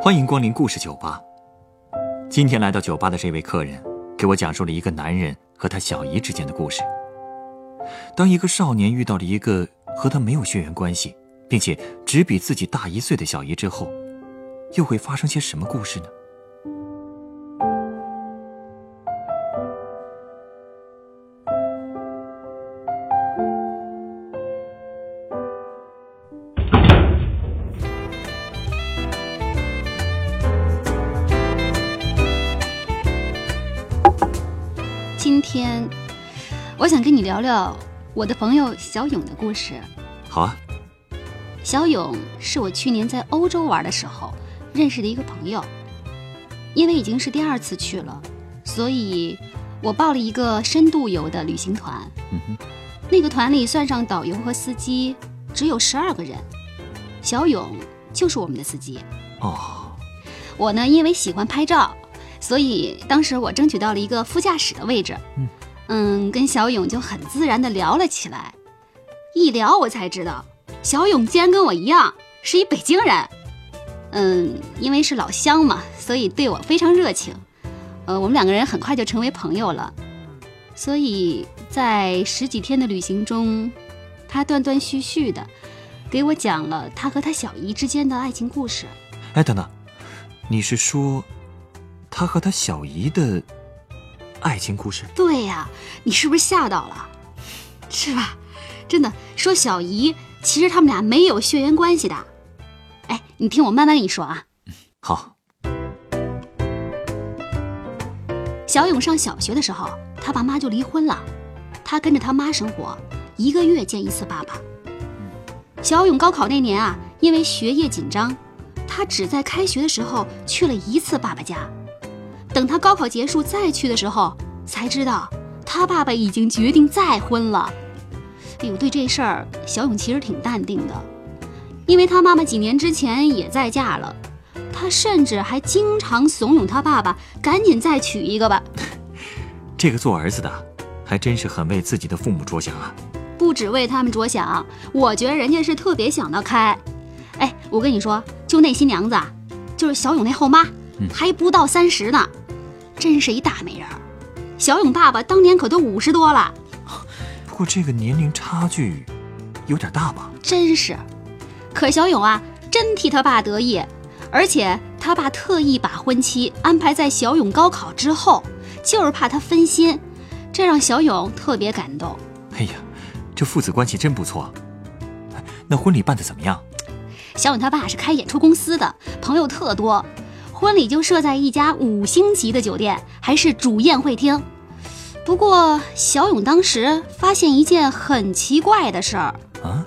欢迎光临故事酒吧。今天来到酒吧的这位客人，给我讲述了一个男人和他小姨之间的故事。当一个少年遇到了一个和他没有血缘关系，并且只比自己大一岁的小姨之后，又会发生些什么故事呢？今天，我想跟你聊聊我的朋友小勇的故事。好啊，小勇是我去年在欧洲玩的时候认识的一个朋友，因为已经是第二次去了，所以我报了一个深度游的旅行团。嗯哼，那个团里算上导游和司机，只有十二个人，小勇就是我们的司机。哦，我呢，因为喜欢拍照，所以当时我争取到了一个副驾驶的位置。嗯嗯，跟小勇就很自然的聊了起来。一聊，我才知道，小勇竟然跟我一样是一北京人。嗯，因为是老乡嘛，所以对我非常热情。呃，我们两个人很快就成为朋友了。所以在十几天的旅行中，他断断续续的给我讲了他和他小姨之间的爱情故事。哎，等等，你是说他和他小姨的爱情故事？对呀，你是不是吓到了？是吧？真的说小姨，其实他们俩没有血缘关系的。哎，你听我慢慢跟你说啊。好，小勇上小学的时候，他爸妈就离婚了，他跟着他妈生活，一个月见一次爸爸。小勇高考那年啊，因为学业紧张，他只在开学的时候去了一次爸爸家。等他高考结束再去的时候，才知道他爸爸已经决定再婚了。哎呦，对这事儿，小勇其实挺淡定的，因为他妈妈几年之前也再嫁了，他甚至还经常怂恿他爸爸赶紧再娶一个吧。这个做儿子的还真是很为自己的父母着想啊。不只为他们着想，我觉得人家是特别想得开。哎，我跟你说，就那新娘子，啊，就是小勇那后妈，嗯还不到三十呢，真是一大美人儿。小勇爸爸当年可都五十多了，不过这个年龄差距有点大吧？真是。可小勇啊，真替他爸得意，而且他爸特意把婚期安排在小勇高考之后，就是怕他分心，这让小勇特别感动。哎呀，这父子关系真不错。哎那婚礼办得怎么样？小勇他爸是开演出公司的，朋友特多，婚礼就设在一家五星级的酒店，还是主宴会厅。不过小勇当时发现一件很奇怪的事儿，啊？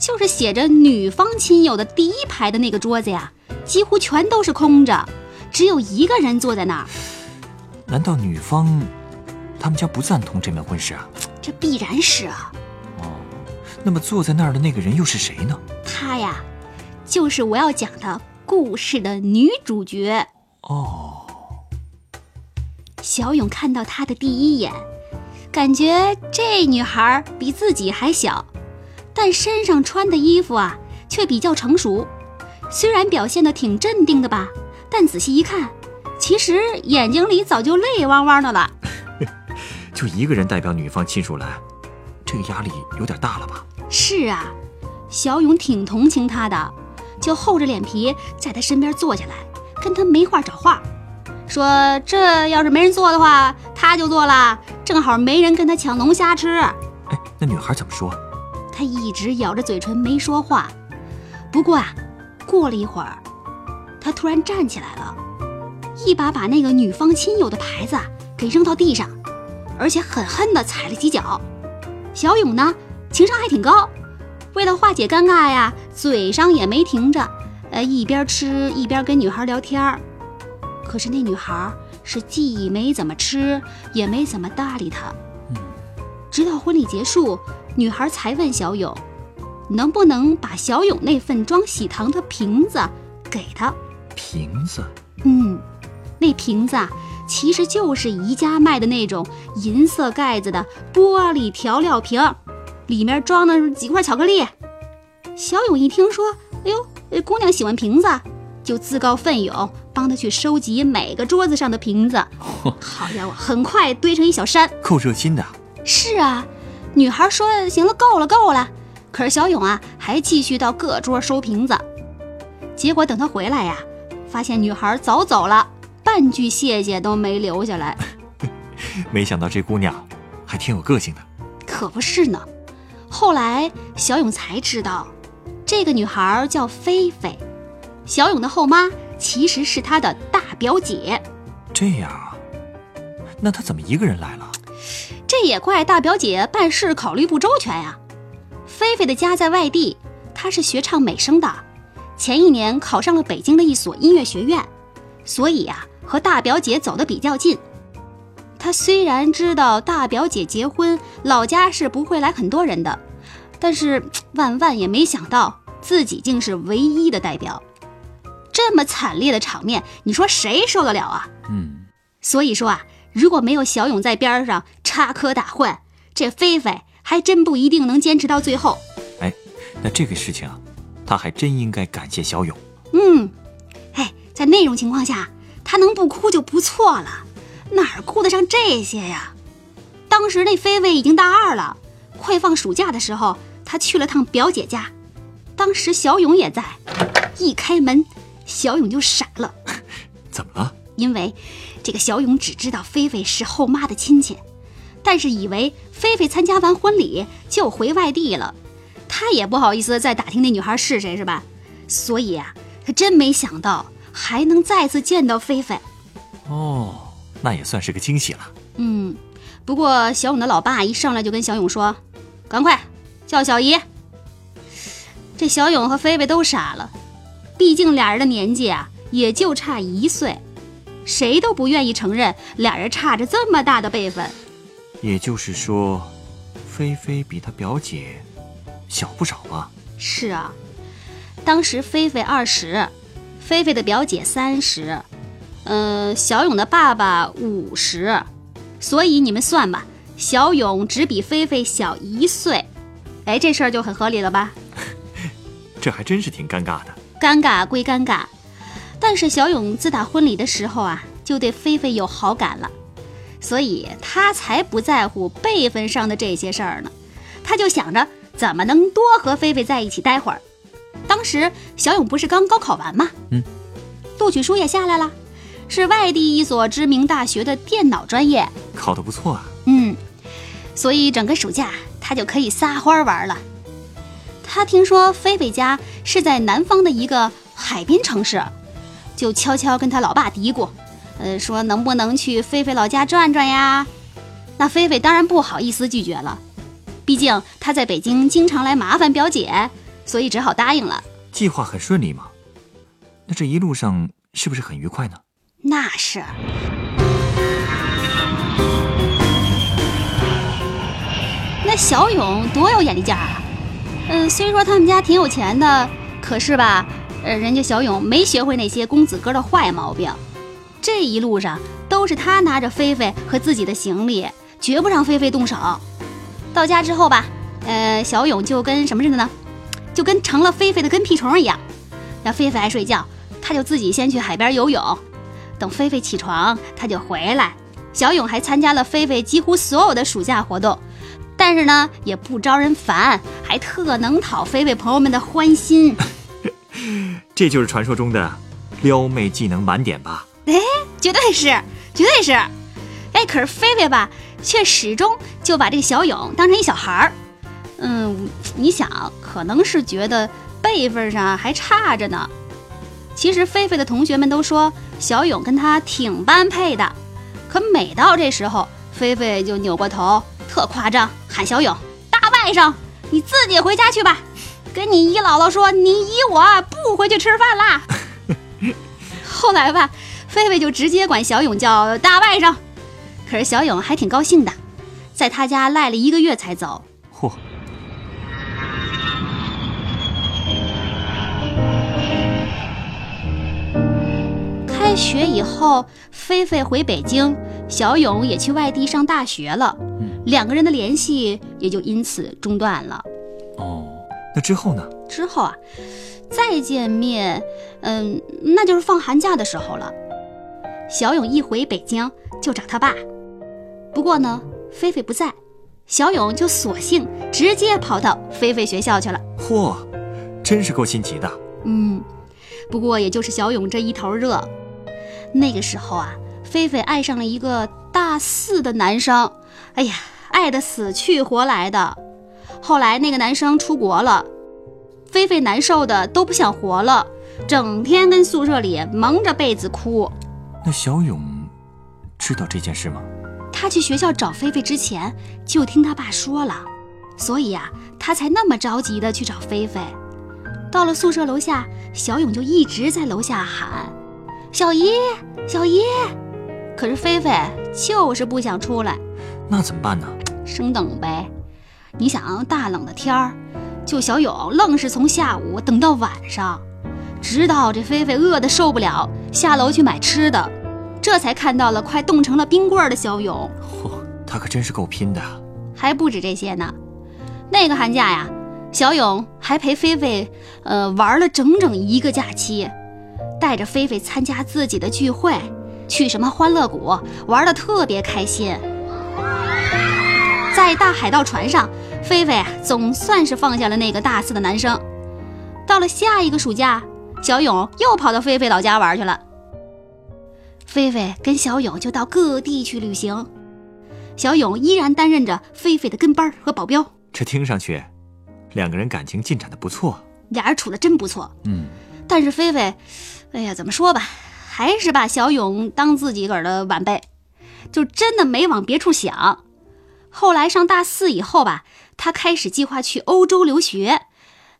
就是写着女方亲友的第一排的那个桌子呀，几乎全都是空着，只有一个人坐在那儿。难道女方他们家不赞同这门婚事啊？这必然是啊，哦，那么坐在那儿的那个人又是谁呢？他呀，就是我要讲的故事的女主角。哦，小勇看到她的第一眼，感觉这女孩比自己还小，但身上穿的衣服啊却比较成熟。虽然表现的挺镇定的吧，但仔细一看，其实眼睛里早就泪汪汪的了。就一个人代表女方亲属来，这个压力有点大了吧？是啊，小勇挺同情她的，就厚着脸皮在他身边坐下来，跟他没话找话，说这要是没人做的话，他就做了，正好没人跟他抢龙虾吃。哎，那女孩怎么说？他一直咬着嘴唇没说话。不过啊，过了一会儿，他突然站起来了，一把把那个女方亲友的牌子啊给扔到地上，而且狠狠地踩了几脚。小勇呢，情商还挺高，为了化解尴尬呀，嘴上也没停着，呃，一边吃一边跟女孩聊天儿。可是那女孩是既没怎么吃，也没怎么搭理他。嗯，直到婚礼结束，女孩才问小勇，能不能把小勇那份装喜糖的瓶子给他。瓶子。嗯，那瓶子啊，其实就是宜家卖的那种银色盖子的玻璃调料瓶，里面装的是几块巧克力。小勇一听说，哎呦，呃姑娘喜欢瓶子，就自告奋勇帮她去收集每个桌子上的瓶子。好家伙，很快堆成一小山。够热心的。是啊，女孩说：“行了，够了，够了。”可是小勇啊，还继续到各桌收瓶子。结果等他回来呀，发现女孩早走了，半句谢谢都没留下来。没想到这姑娘还挺有个性的。可不是呢。后来小勇才知道，这个女孩叫菲菲，小勇的后妈其实是他的大表姐。这样啊，那他怎么一个人来了？这也怪大表姐办事考虑不周全呀。菲菲的家在外地，她是学唱美声的，前一年考上了北京的一所音乐学院，所以呀，和大表姐走得比较近。她虽然知道大表姐结婚，老家是不会来很多人的，但是万万也没想到自己竟是唯一的代表。这么惨烈的场面，你说谁受得了啊？嗯，所以说啊，如果没有小勇在边上插科打诨，这菲菲还真不一定能坚持到最后。哎，那这个事情啊，他还真应该感谢小勇。嗯，哎，在那种情况下，他能不哭就不错了。哪顾得上这些呀？当时那菲菲已经大二了，快放暑假的时候，她去了趟表姐家，当时小勇也在。一开门，小勇就傻了。怎么了？因为这个小勇只知道菲菲是后妈的亲戚，但是以为菲菲参加完婚礼就回外地了，他也不好意思再打听那女孩是谁，是吧？所以啊，他真没想到还能再次见到菲菲。哦。那也算是个惊喜了。嗯，不过小勇的老爸一上来就跟小勇说：“赶快叫小姨。”这小勇和菲菲都傻了，毕竟俩人的年纪啊也就差一岁，谁都不愿意承认俩人差着这么大的辈分。也就是说，菲菲比她表姐小不少吧？是啊，当时菲菲二十，菲菲的表姐三十。嗯，小勇的爸爸五十，所以你们算吧，小勇只比菲菲小一岁，哎，这事儿就很合理了吧？这还真是挺尴尬的。尴尬归尴尬，但是小勇自打婚礼的时候啊，就对菲菲有好感了，所以他才不在乎辈分上的这些事儿呢。他就想着怎么能多和菲菲在一起待会儿。当时小勇不是刚高考完吗？嗯，录取书也下来了。是外地一所知名大学的电脑专业，考得不错啊。嗯，所以整个暑假他就可以撒欢玩了。他听说菲菲家是在南方的一个海滨城市，就悄悄跟他老爸嘀咕，呃，说能不能去菲菲老家转转呀？那菲菲当然不好意思拒绝了，毕竟他在北京经常来麻烦表姐，所以只好答应了。计划很顺利吗？那这一路上是不是很愉快呢？那是，那小勇多有眼力劲儿啊！嗯，虽说他们家挺有钱的，可是吧，呃，人家小勇没学会那些公子哥的坏毛病。这一路上都是他拿着菲菲和自己的行李，绝不让菲菲动手。到家之后吧，呃，小勇就跟什么似的呢？就跟成了菲菲的跟屁虫一样。那菲菲爱睡觉，他就自己先去海边游泳。等菲菲起床，他就回来。小勇还参加了菲菲几乎所有的暑假活动，但是呢，也不招人烦，还特能讨菲菲朋友们的欢心。这就是传说中的撩妹技能满点吧？哎，绝对是，绝对是。哎，可是菲菲吧，却始终就把这个小勇当成一小孩儿。嗯，你想，可能是觉得辈分上还差着呢。其实菲菲的同学们都说小勇跟他挺般配的，可每到这时候，菲菲就扭过头，特夸张，喊小勇：“大外甥，你自己回家去吧，跟你姨姥姥说，你姨我不回去吃饭啦。”后来吧，菲菲就直接管小勇叫大外甥，可是小勇还挺高兴的，在他家赖了一个月才走。嚯！开学以后，菲菲回北京，小勇也去外地上大学了，两个人的联系也就因此中断了。哦，那之后呢？之后啊，再见面，嗯，那就是放寒假的时候了。小勇一回北京就找他爸，不过呢，菲菲不在，小勇就索性直接跑到菲菲学校去了。嚯，真是够心急的。嗯，不过也就是小勇这一头热。那个时候啊，菲菲爱上了一个大四的男生，哎呀，爱的死去活来的。后来那个男生出国了，菲菲难受的都不想活了，整天跟宿舍里蒙着被子哭。那小勇知道这件事吗？他去学校找菲菲之前就听他爸说了，所以呀，他才那么着急的去找菲菲。到了宿舍楼下，小勇就一直在楼下喊：“小姨，小姨！”可是菲菲就是不想出来。那怎么办呢？生等呗。你想，大冷的天儿，就小勇愣是从下午等到晚上，直到这菲菲饿得受不了，下楼去买吃的，这才看到了快冻成了冰棍的小勇。嚯，他可真是够拼的。还不止这些呢，那个寒假呀，小勇还陪菲菲，呃，玩了整整一个假期，带着菲菲参加自己的聚会，去什么欢乐谷，玩的特别开心。在大海盗船上，菲菲啊总算是放下了那个大四的男生。到了下一个暑假，小勇又跑到菲菲老家玩去了。菲菲跟小勇就到各地去旅行，小勇依然担任着菲菲的跟班和保镖。这听上去，两个人感情进展的不错，俩人处的真不错。嗯，但是菲菲，哎呀，怎么说吧，还是把小勇当自己个儿的晚辈，就真的没往别处想。后来上大四以后吧，他开始计划去欧洲留学，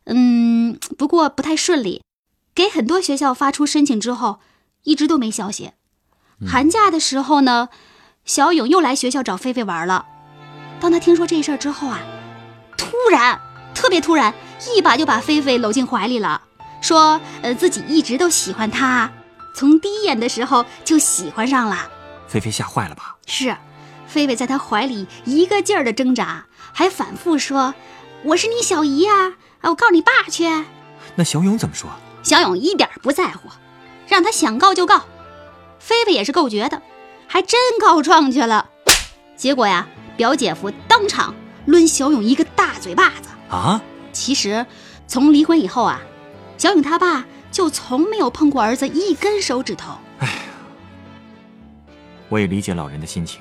嗯，不过不太顺利，给很多学校发出申请之后，一直都没消息。寒假的时候呢，小勇又来学校找菲菲玩了。当他听说这事儿之后啊，突然特别突然，一把就把菲菲搂进怀里了，说：“呃，自己一直都喜欢她，从第一眼的时候就喜欢上了。”菲菲吓坏了吧？是。菲菲在他怀里一个劲儿的挣扎，还反复说：“我是你小姨呀，啊，我告你爸去。”那小勇怎么说？小勇一点不在乎，让他想告就告。菲菲也是够绝的，还真告状去了。结果呀，表姐夫当场抡小勇一个大嘴巴子啊！其实从离婚以后啊，小勇他爸就从没有碰过儿子一根手指头。哎呀，我也理解老人的心情。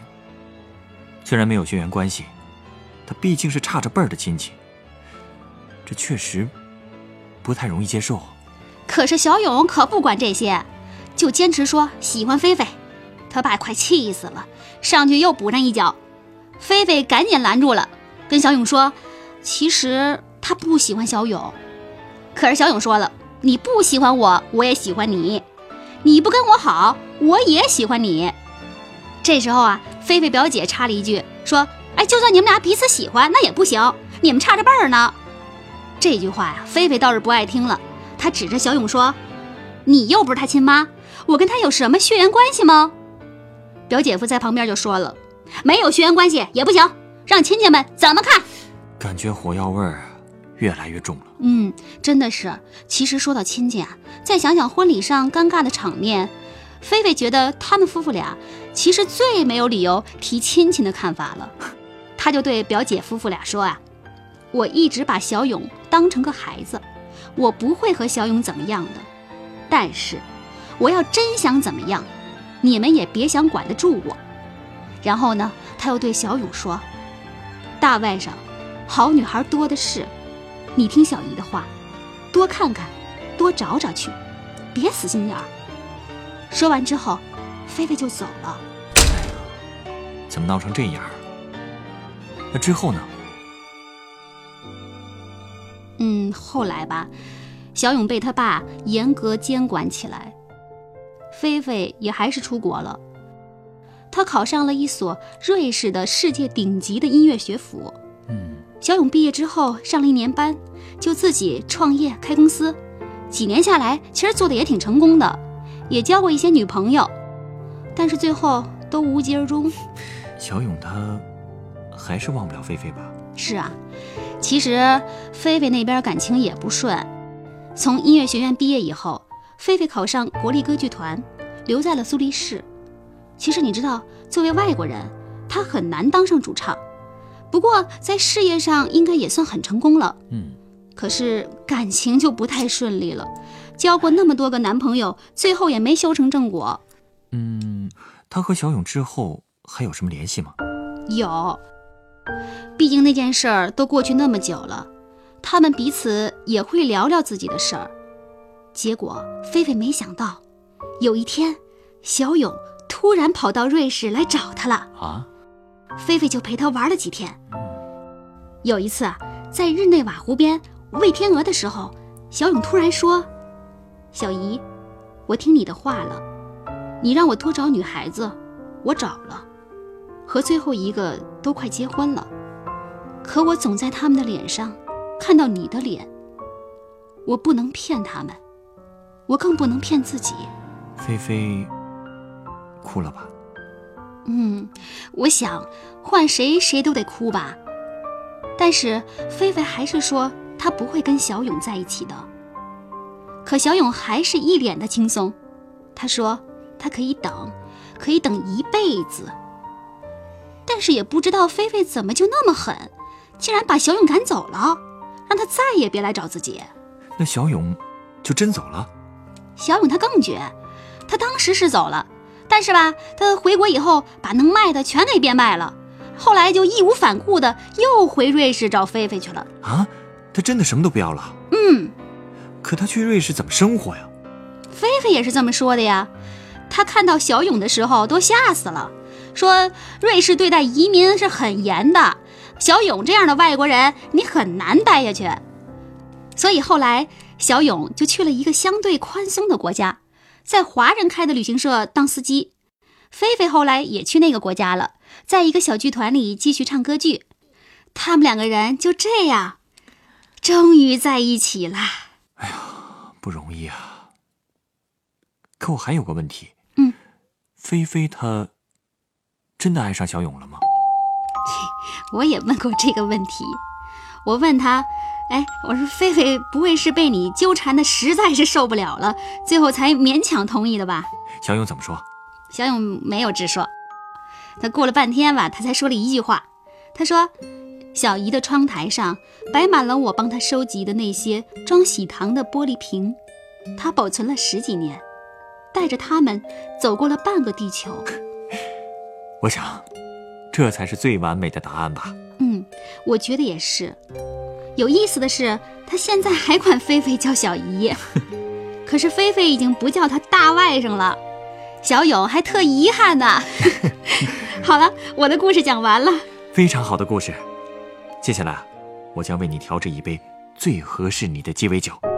虽然没有血缘关系，他毕竟是差着辈儿的亲戚，这确实不太容易接受。可是小勇可不管这些，就坚持说喜欢菲菲。他爸快气死了，上去又补上一脚。菲菲赶紧拦住了，跟小勇说：“其实他不喜欢小勇。”可是小勇说了：“你不喜欢我，我也喜欢你；你不跟我好，我也喜欢你。”这时候啊。菲菲表姐插了一句，说：“哎，就算你们俩彼此喜欢，那也不行，你们差着辈儿呢。”这句话呀，菲菲倒是不爱听了。她指着小勇说：“你又不是他亲妈，我跟他有什么血缘关系吗？”表姐夫在旁边就说了：“没有血缘关系也不行，让亲戚们怎么看？”感觉火药味儿越来越重了。嗯，真的是。其实说到亲戚啊，再想想婚礼上尴尬的场面。菲菲觉得他们夫妇俩其实最没有理由提亲情的看法了，她就对表姐夫妇俩说啊：“我一直把小勇当成个孩子，我不会和小勇怎么样的。但是，我要真想怎么样，你们也别想管得住我。”然后呢，他又对小勇说：“大外甥，好女孩多的是，你听小姨的话，多看看，多找找去，别死心眼儿。”说完之后，菲菲就走了。怎么闹成这样？那之后呢？嗯，后来吧，小勇被他爸严格监管起来，菲菲也还是出国了。他考上了一所瑞士的世界顶级的音乐学府。嗯，小勇毕业之后上了一年班，就自己创业开公司，几年下来，其实做的也挺成功的。也交过一些女朋友，但是最后都无疾而终。小勇他还是忘不了菲菲吧？是啊，其实菲菲那边感情也不顺。从音乐学院毕业以后，菲菲考上国立歌剧团，留在了苏黎世。其实你知道，作为外国人，他很难当上主唱。不过在事业上应该也算很成功了。嗯，可是感情就不太顺利了，交过那么多个男朋友，最后也没修成正果。嗯，他和小勇之后还有什么联系吗？有，毕竟那件事儿都过去那么久了，他们彼此也会聊聊自己的事儿。结果，菲菲没想到，有一天，小勇突然跑到瑞士来找她了。啊，菲菲就陪他玩了几天。有一次啊，在日内瓦湖边喂天鹅的时候，小勇突然说：“小姨，我听你的话了，你让我多找女孩子，我找了，和最后一个都快结婚了，可我总在他们的脸上看到你的脸，我不能骗他们。”我更不能骗自己。菲菲哭了吧？嗯，我想换谁谁都得哭吧。但是菲菲还是说她不会跟小勇在一起的。可小勇还是一脸的轻松，他说他可以等，可以等一辈子。但是也不知道菲菲怎么就那么狠，竟然把小勇赶走了，让他再也别来找自己。那小勇就真走了？小勇他更绝，他当时是走了，但是吧，他回国以后把能卖的全给变卖了，后来就义无反顾的又回瑞士找菲菲去了。啊，他真的什么都不要了？嗯，可他去瑞士怎么生活呀？菲菲也是这么说的呀，他看到小勇的时候都吓死了，说瑞士对待移民是很严的，小勇这样的外国人你很难待下去，所以后来。小勇就去了一个相对宽松的国家，在华人开的旅行社当司机。菲菲后来也去那个国家了，在一个小剧团里继续唱歌剧。他们两个人就这样，终于在一起了。不容易啊！可我还有个问题，嗯，菲菲她真的爱上小勇了吗？我也问过这个问题，我问他。哎，我说菲菲不会是被你纠缠的实在是受不了了，最后才勉强同意的吧？小勇怎么说？小勇没有直说，他过了半天吧，他才说了一句话。他说：“小姨的窗台上摆满了我帮她收集的那些装喜糖的玻璃瓶，她保存了十几年，带着它们走过了半个地球。”我想，这才是最完美的答案吧。嗯，我觉得也是。有意思的是，他现在还管菲菲叫小姨，可是菲菲已经不叫他大外甥了。小勇还特遗憾呢。好了，我的故事讲完了。非常好的故事，接下来我将为你调制一杯最合适你的鸡尾酒。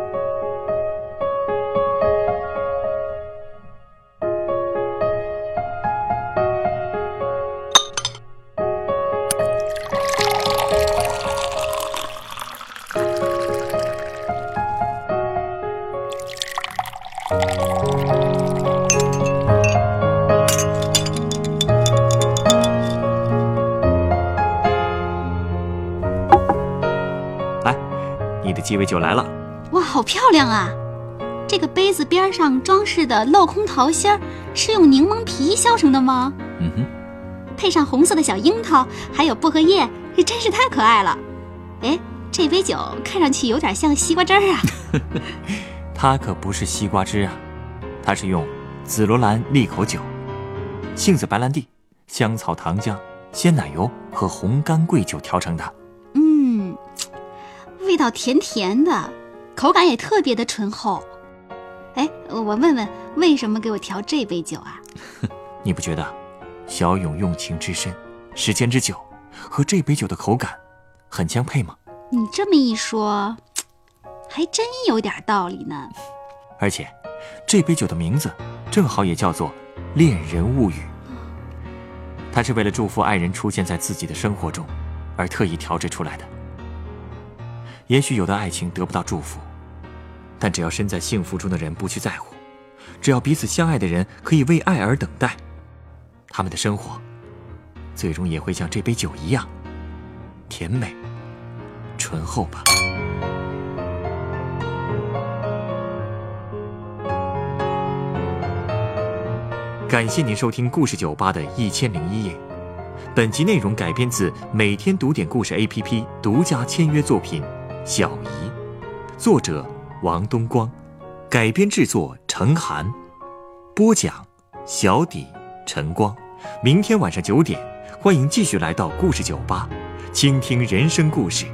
酒来了，哇，好漂亮啊！这个杯子边上装饰的镂空桃心儿是用柠檬皮削成的吗？嗯哼，配上红色的小樱桃，还有薄荷叶，这真是太可爱了。哎，这杯酒看上去有点像西瓜汁儿啊。它可不是西瓜汁啊，它是用紫罗兰利口酒、杏子白兰地、香草糖浆、鲜奶油和红干桂酒调成的。味道甜甜的，口感也特别的醇厚。哎，我问问，为什么给我调这杯酒啊？你不觉得小勇用情之深，时间之久，和这杯酒的口感很相配吗？你这么一说，还真有点道理呢。而且，这杯酒的名字正好也叫做《恋人物语》，它是为了祝福爱人出现在自己的生活中，而特意调制出来的。也许有的爱情得不到祝福，但只要身在幸福中的人不去在乎，只要彼此相爱的人可以为爱而等待，他们的生活最终也会像这杯酒一样甜美、醇厚吧。感谢您收听故事酒吧的一千零一夜。本集内容改编自每天读点故事 APP 独家签约作品《小姨》，作者王东光，改编制作程涵，播讲小底晨光。明天晚上九点，欢迎继续来到故事酒吧，倾听人生故事。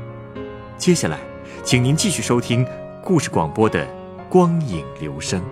接下来，请您继续收听故事广播的光影流声。